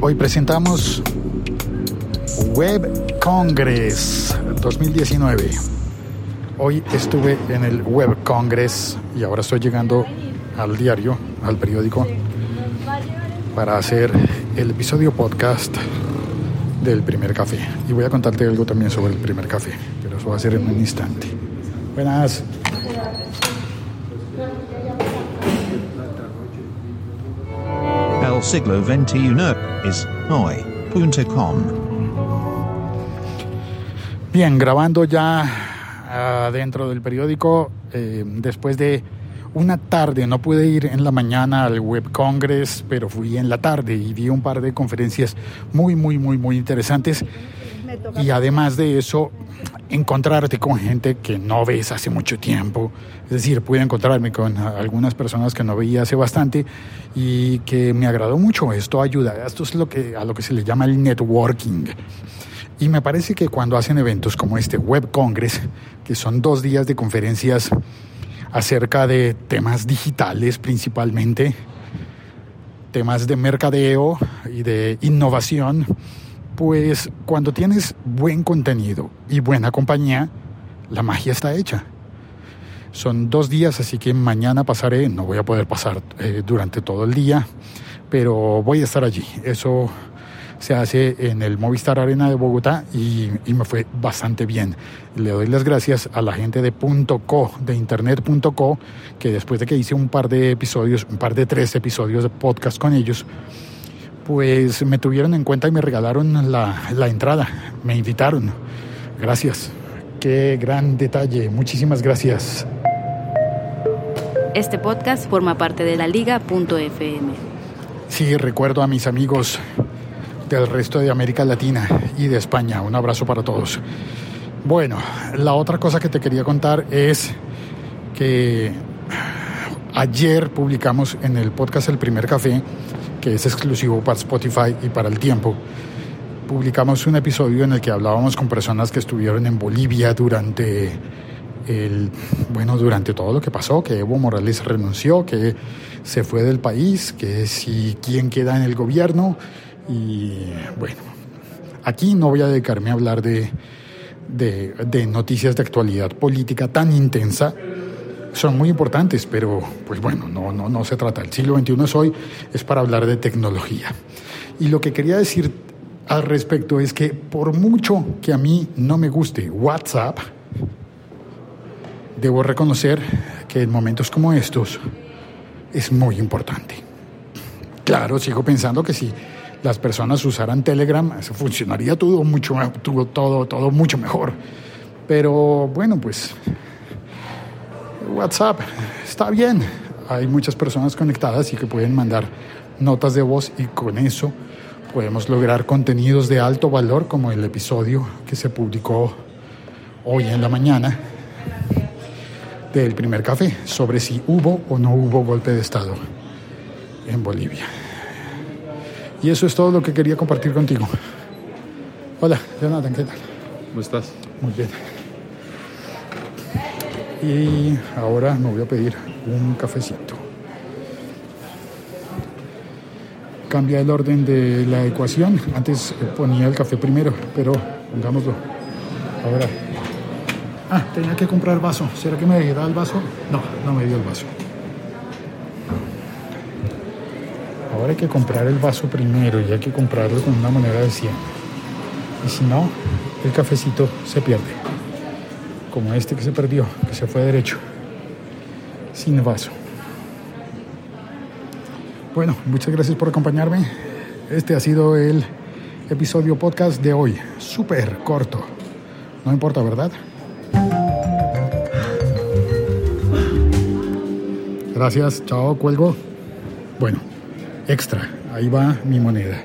Hoy presentamos Web Congress 2019. Hoy estuve en el Web Congress y ahora estoy llegando al diario, al periódico, para hacer el episodio podcast del primer café. Y voy a contarte algo también sobre el primer café, pero eso va a ser en un instante. Buenas. El siglo XXI es hoy.com. Bien, grabando ya ah, dentro del periódico, eh, después de una tarde, no pude ir en la mañana al Web Congress, pero fui en la tarde y vi un par de conferencias muy, muy, muy, muy interesantes. Y además de eso, encontrarte con gente que no ves hace mucho tiempo. Es decir, pude encontrarme con algunas personas que no veía hace bastante y que me agradó mucho. Esto ayuda. Esto es lo que, a lo que se le llama el networking. Y me parece que cuando hacen eventos como este Web Congress, que son dos días de conferencias acerca de temas digitales principalmente, temas de mercadeo y de innovación, pues cuando tienes buen contenido y buena compañía, la magia está hecha. Son dos días, así que mañana pasaré, no voy a poder pasar eh, durante todo el día, pero voy a estar allí. Eso se hace en el Movistar Arena de Bogotá y, me fue bastante bien. Le doy las gracias a la gente de .co, de internet.co, que después de que hice un par de episodios, un par de tres episodios de podcast con ellos, pues me tuvieron en cuenta y me regalaron la, la entrada, me invitaron. Gracias. Qué gran detalle. Muchísimas gracias. Este podcast forma parte de la liga.fm. Sí, recuerdo a mis amigos del resto de América Latina y de España. Un abrazo para todos. Bueno, la otra cosa que te quería contar es que ayer publicamos en el podcast El Primer Café, es exclusivo para Spotify y para el tiempo, publicamos un episodio en el que hablábamos con personas que estuvieron en Bolivia durante el, bueno, durante todo lo que pasó, que Evo Morales renunció, que se fue del país, que si quién queda en el gobierno, y bueno, aquí no voy a dedicarme a hablar de, de, noticias de actualidad política tan intensa. Son muy importantes, pero pues bueno, no, no, no se trata. El siglo XXI es hoy, es para hablar de tecnología. Y lo que quería decir al respecto es que por mucho que a mí no me guste WhatsApp, debo reconocer que en momentos como estos es muy importante. Claro, sigo pensando que si las personas usaran Telegram, funcionaría todo mucho, todo, todo mucho mejor. Pero bueno, pues WhatsApp está bien. Hay muchas personas conectadas y que pueden mandar notas de voz y con eso podemos lograr contenidos de alto valor como el episodio que se publicó hoy en la mañana del primer café sobre si hubo o no hubo golpe de Estado en Bolivia. Y eso es todo lo que quería compartir contigo. Hola, Jonathan, ¿qué tal? ¿Cómo estás? Muy bien. Y ahora me voy a pedir un cafecito. Cambia el orden de la ecuación. Antes ponía el café primero, pero pongámoslo. Ahora. Ah, tenía que comprar vaso. ¿Será que me da el vaso? No, no me dio el vaso. Ahora hay que comprar el vaso primero y hay que comprarlo con una moneda de 100. Y si no, el cafecito se pierde. Como este que se perdió, que se fue derecho. Sin vaso. Bueno, muchas gracias por acompañarme. Este ha sido el episodio podcast de hoy. Súper corto. No importa, ¿verdad? Gracias, chao, cuelgo. Bueno, extra, ahí va mi moneda.